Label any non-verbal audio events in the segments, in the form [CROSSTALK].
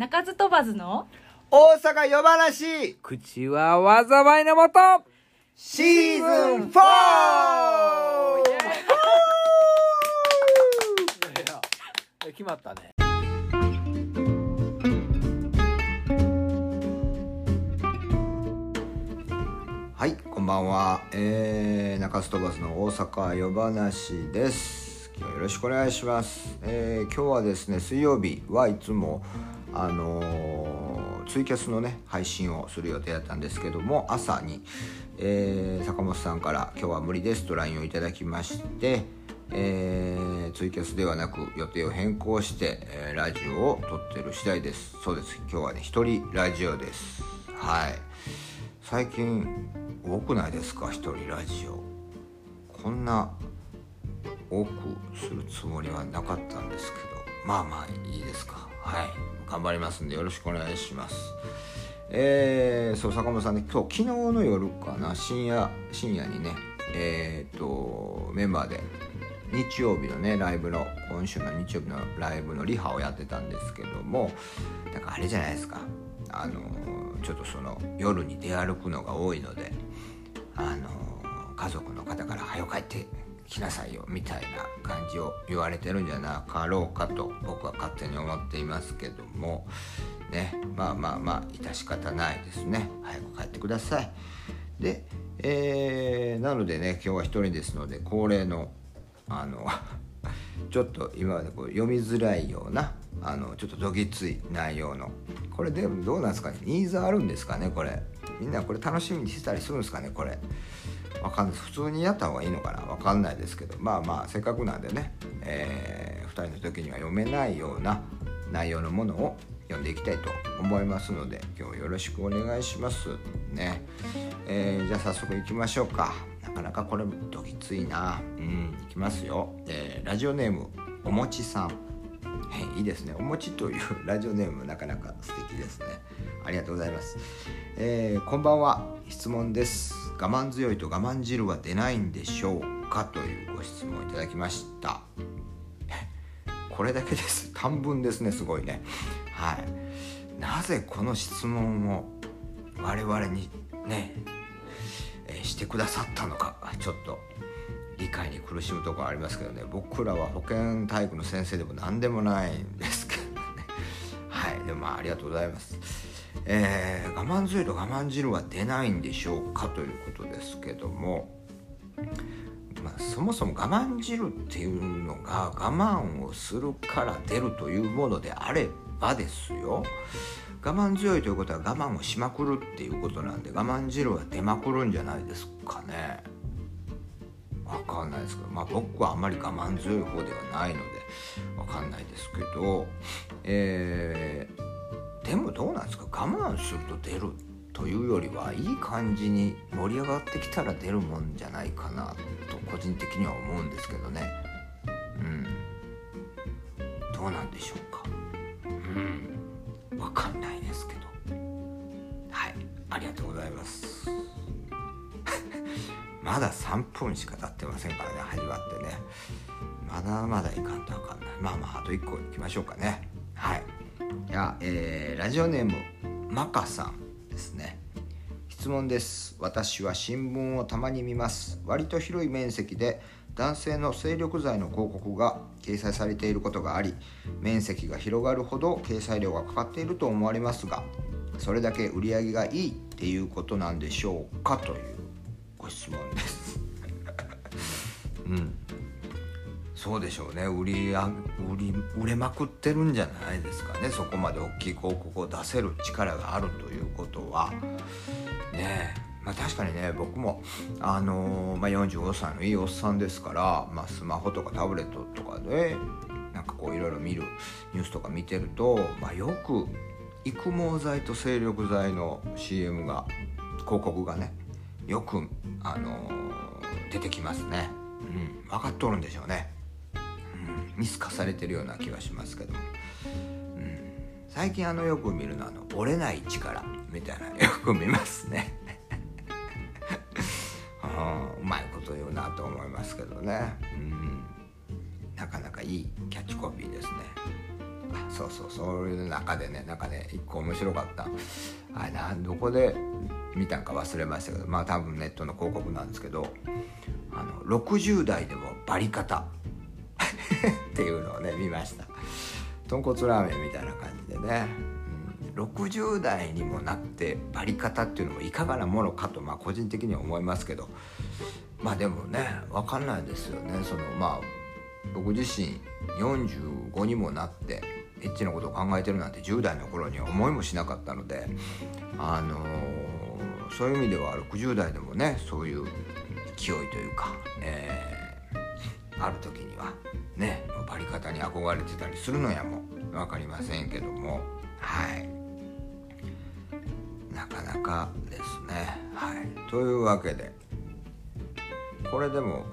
鳴かず飛ばずの？大阪夜話口は災いのもと。シーズン 4! 決まったね。はいこんばんは、えー、中洲飛ばずの大阪夜話です。今日よろしくお願いします、えー、今日はですね水曜日はいつもあのツイキャスのね配信をする予定だったんですけども朝に、えー坂本さんから「今日は無理です」と LINE をいただきまして、えーツイキャスではなく予定を変更して、えーラジオを撮ってる次第です。そうです。今日はね一人ラジオです。はい。最近多くないですか？一人ラジオ。こんな多くするつもりはなかったんですけどまあまあいいですか？はい。頑張りますんでよろしくお願いします。えー、そう坂本さんね今日昨日の夜かな深夜深夜にねえっ、とメンバーで日曜日のねライブの今週の日曜日のライブのリハをやってたんですけどもなんかあれじゃないですか。あのちょっとその夜に出歩くのが多いのであの家族の方から「早く帰ってきなさいよ」みたいな感じを言われてるんじゃなかろうかと僕は勝手に思っていますけども。ねまあまあまあ致し方ないですね。早く帰ってください。で、えーなのでね今日は一人ですので恒例のあの [LAUGHS] ちょっと今までこう読みづらいようなあのちょっとどぎつい内容のこれでもどうなんですかね？ニーズあるんですかね？これ。みんなこれ楽しみにしてたりするんですかね？これ。わかんない。普通にやった方がいいのかな？わかんないですけど。まあまあせっかくなんでね、え2人の時には読めないような内容のものを読んでいきたいと思いますので今日よろしくお願いします。ね、えーじゃあ早速いきましょうか。なかなかこれどぎついな。うんいきますよ、えーラジオネームおもちさん。はいいいですね。おもちという [LAUGHS] ラジオネームなかなか素敵ですね。ありがとうございます、えーこんばんは。質問です。我慢強いと我慢汁は出ないんでしょうかというご質問をいただきました。[LAUGHS] これだけです。[LAUGHS] 短文ですねすごいね。はい。なぜこの質問を我々にね、えしてくださったのかちょっと理解に苦しむところありますけどね。僕らは保健体育の先生でも何でもないんですけどね。はい。でもまあありがとうございます。えー我慢強いと我慢汁は出ないんでしょうかということですけども。まあ、そもそも我慢汁っていうのが我慢をするから出るというものであればですよ。我慢強いということは我慢をしまくるっていうことなんで我慢汁は出まくるんじゃないですかね。わかんないですけどまあ僕はあんまり我慢強い方ではないのでわかんないですけど。えーでもどうなんですか？我慢すると出るというよりはいい感じに盛り上がってきたら出るもんじゃないかなと個人的には思うんですけどね。うん。どうなんでしょうか？うん。わかんないですけど。はい。ありがとうございます。[LAUGHS] まだ3分しか経ってませんからね始まってね。まだまだいかんとあかんな。いまあまああと1個いきましょうかね。はい。や、えーラジオネームマカさんですね。質問です。私は新聞をたまに見ます。割と広い面積で男性の精力剤の広告が掲載されていることがあり面積が広がるほど掲載料がかかっていると思われますがそれだけ売り上げがいいっていうことなんでしょうかというご質問です。[LAUGHS] うん。そうでしょうね。売り売り売れまくってるんじゃないですかね。そこまで大きい広告を出せる力があるということは。ねえ。まあ確かにね僕もあのーまあ、45歳のいいおっさんですから、まあ、スマホとかタブレットとかでなんかこういろいろ見るニュースとか見てると、まあ、よく育毛剤と精力剤の CM が広告がねよく、あのー出てきますね、うん、分かっとるんでしょうね、見透かされてるような気がしますけど、うん、最近あのよく見るのはあの折れない力みたいなよく見ますね。[LAUGHS] うん。うまいこと言うなと思いますけどね、うん、なかなかいいキャッチコピーですね。そうそうそういう中でねなんかね一個面白かった。あれなどこで見たんか忘れましたけどまあ多分ネットの広告なんですけどあの60代でもバリ方っていうのをね見ました。豚骨ラーメンみたいな感じでね、うん、60代にもなってバリ方っていうのもいかがなものかとまあ個人的には思いますけど。まあでもね分かんないですよね。そのまあ僕自身45にもなってエッチなことを考えてるなんて10代の頃には思いもしなかったのであのー、そういう意味では60代でもねそういう勢いというか、えー、ある時にはねバリ方に憧れてたりするのやも分かりませんけども。はい。なかなかですね。はい。というわけでこれでも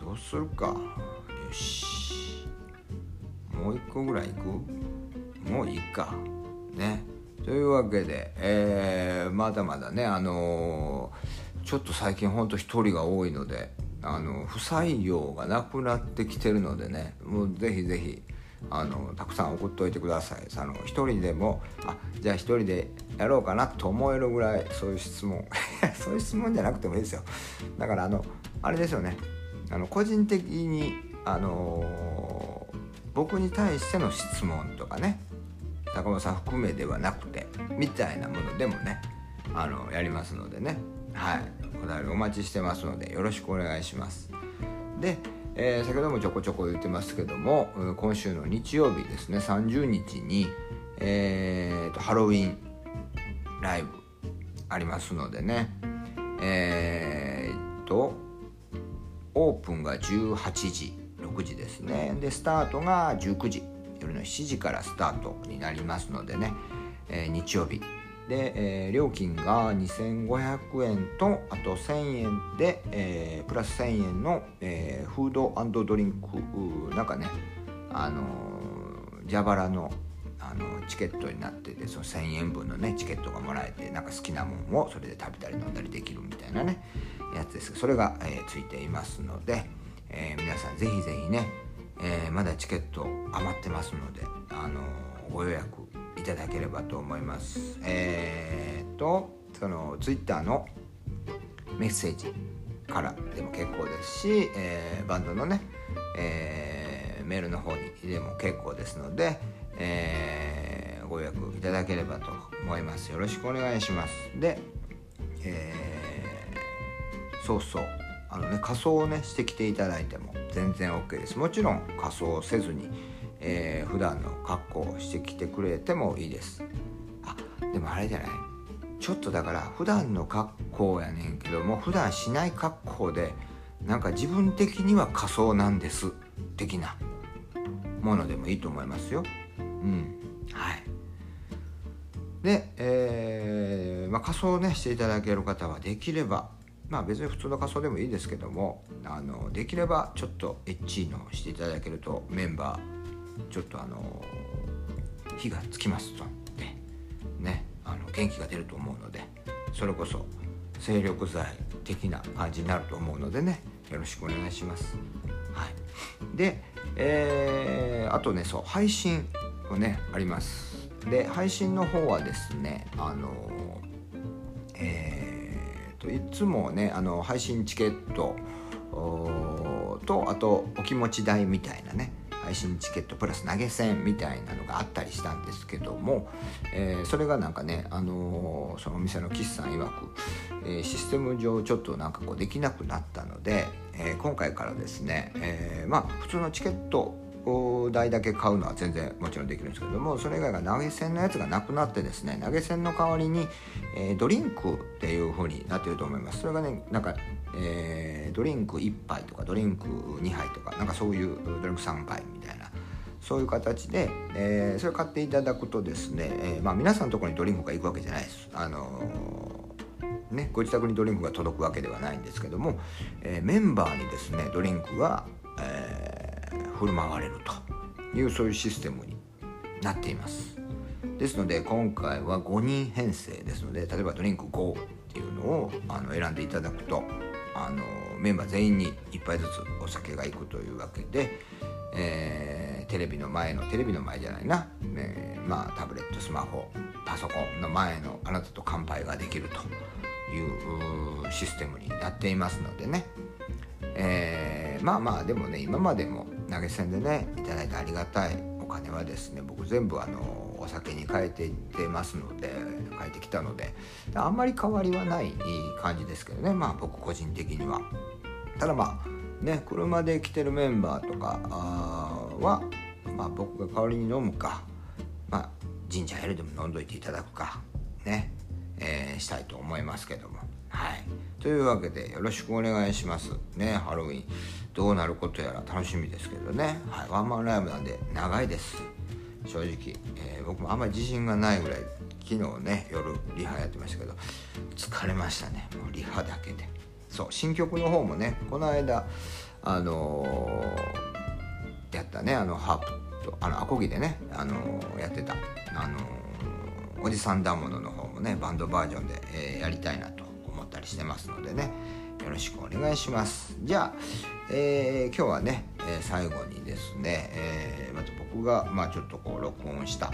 どうするか。よし。もう一個ぐらいいく？もういいか。ね。というわけで、えー、まだまだねあのー、ちょっと最近ほんと一人が多いのであの不採用がなくなってきてるのでねもうぜひぜひあのたくさん送っておいてください。あの一人でもあじゃあ一人でやろうかなと思えるぐらいそういう質問。[LAUGHS] そういう質問じゃなくてもいいですよ。だからあのあれですよね。あの個人的にあのー、僕に対しての質問とかね坂本さん含めではなくてみたいなものでもねあのやりますのでね。はい。便りお待ちしてますのでよろしくお願いします。で、えー、先ほどもちょこちょこ言ってますけども今週の日曜日ですね30日に、えーと、ハロウィンライブありますのでねえー、っとオープンが18時6時ですね。でスタートが19時夜の7時からスタートになりますのでね、えー、日曜日で、えー、料金が2500円とあと1000円で、えー、プラス1000円の、えー、フードドリンクなんかねあの蛇腹のあのチケットになっててその1000円分のねチケットがもらえてなんか好きなもんをそれで食べたり飲んだりできるみたいなねやつです。それが、えー、ついていますので、えー、皆さんぜひぜひね、えー、まだチケット余ってますので、あのご予約いただければと思います。えー、とそのツイッターのメッセージからでも結構ですし、えー、バンドのね、えー、メールの方にでも結構ですので、えー、ご予約いただければと思います。よろしくお願いします。で、えー、そうそう。あのね仮装をねしてきていただいても全然 OK です。もちろん仮装せずに、えー、普段の格好をしてきてくれてもいいです。あでもあれじゃない？ちょっとだから普段の格好やねんけども普段しない格好でなんか自分的には仮装なんです的なものでもいいと思いますよ。うん。はい。で、えーまあ、仮装ねしていただける方はできればまあ別に普通の仮装でもいいですけどもあのできればちょっとエッチーのしていただけるとメンバーちょっとあの火がつきますと。でね。あの元気が出ると思うのでそれこそ精力剤的な感じになると思うのでね。よろしくお願いします。はい、で、えー、あとねそう配信をねあります。で配信の方はですねあのえーといつもねあの配信チケットとあとお気持ち代みたいなね。配信チケットプラス投げ銭みたいなのがあったりしたんですけども、えー、それがなんかね、あのー、そのお店の岸さん曰く、えー、システム上ちょっとなんかこうできなくなったので、え今回からですね、えまあ普通のチケット台だけ買うのは全然もちろんできるんですけどもそれ以外が投げ銭のやつがなくなってですね投げ銭の代わりに、えー、ドリンクっていう風になってると思います。それがねなんか、えー、ドリンク1杯とかドリンク2杯とかなんかそういうドリンク3杯みたいなそういう形で、えー、それ買っていただくとですね、えーまあ、皆さんのところにドリンクが行くわけじゃないです。あのー、ね、ご自宅にドリンクが届くわけではないんですけども、えー、メンバーにですねドリンクが、えー振る舞われるというそういうシステムになっています。ですので今回は5人編成ですので例えばドリンク5っていうのをあの選んでいただくとあのメンバー全員に1杯ずつお酒がいくというわけで、えー、テレビの前のテレビの前じゃないな、えーまあタブレットスマホパソコンの前のあなたと乾杯ができるというシステムになっていますのでね、えーまあまあでもね今までも投げ銭でねいただいてありがたいお金はですね僕全部あのお酒に変えていってますので変えてきたのであんまり変わりはない感じですけどねまあ僕個人的には。ただまあね車で来てるメンバーとかは、まあ、僕が代わりに飲むか、まあ、神社やるでも飲んどいていただくかね、えーしたいと思いますけども。はい。というわけでよろしくお願いします。ねハロウィン。どうなることやら楽しみですけどね、はい、ワンマンライブなんで長いです。正直、えー僕もあんまり自信がないぐらい昨日ね夜リハやってましたけど疲れましたね。もうリハだけで。そう新曲の方もねこの間あのーやったねあのハープとあのアコギでね、あのーやってたあのおじさんだものの方もねバンドバージョンで、えやりたいなと思ったりしてますのでね。よろしくお願いします。じゃあ、えー今日はね、え最後にですね、えーまた僕がまあちょっとこう録音した、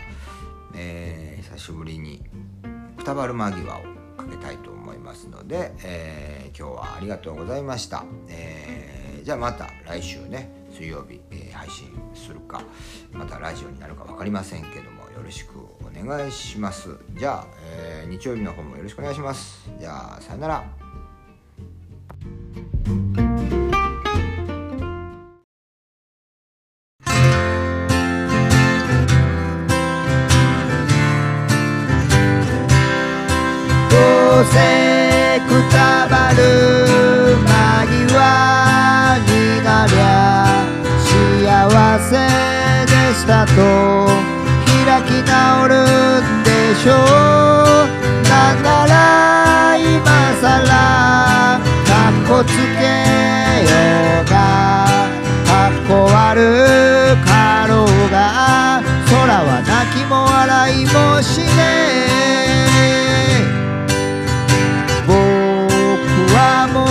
えー久しぶりに「くたばる間際」をかけたいと思いますので、え今日はありがとうございました、えじゃあまた来週ね水曜日、え配信するかまたラジオになるか分かりませんけどもよろしくお願いします。じゃあ、え日曜日の方もよろしくお願いします。じゃあさよなら。どうせくたばる間際になりゃ幸せでしたと開き直るんでしょう。なんなら今さらこつけようがかっこ悪かろうが空は泣きも笑いもしねえ僕はも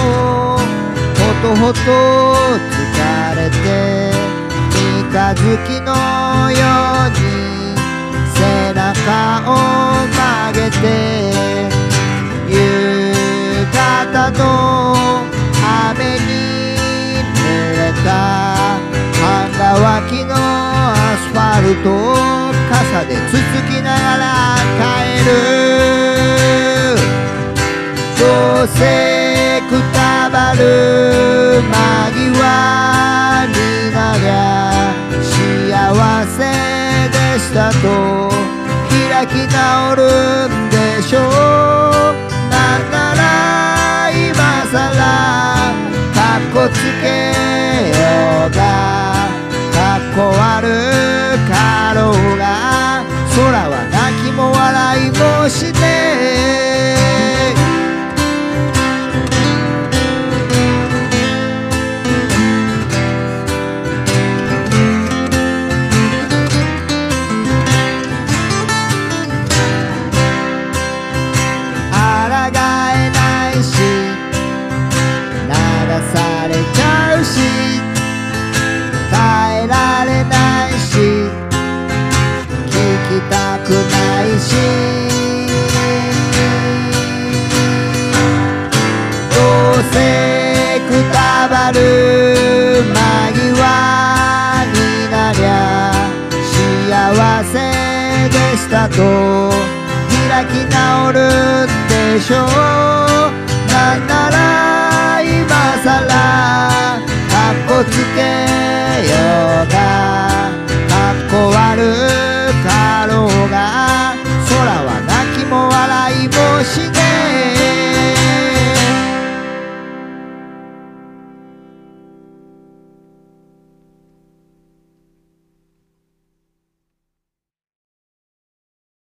うほとほと疲れて三日月のように背中を曲げて夕方の雨に濡れた半乾きのアスファルトを傘でつつきながら帰る。どうせくたばる間際になりゃ幸せでしたと開き直るんでしょう。かっこでしょうなんなら今さらかっこつけ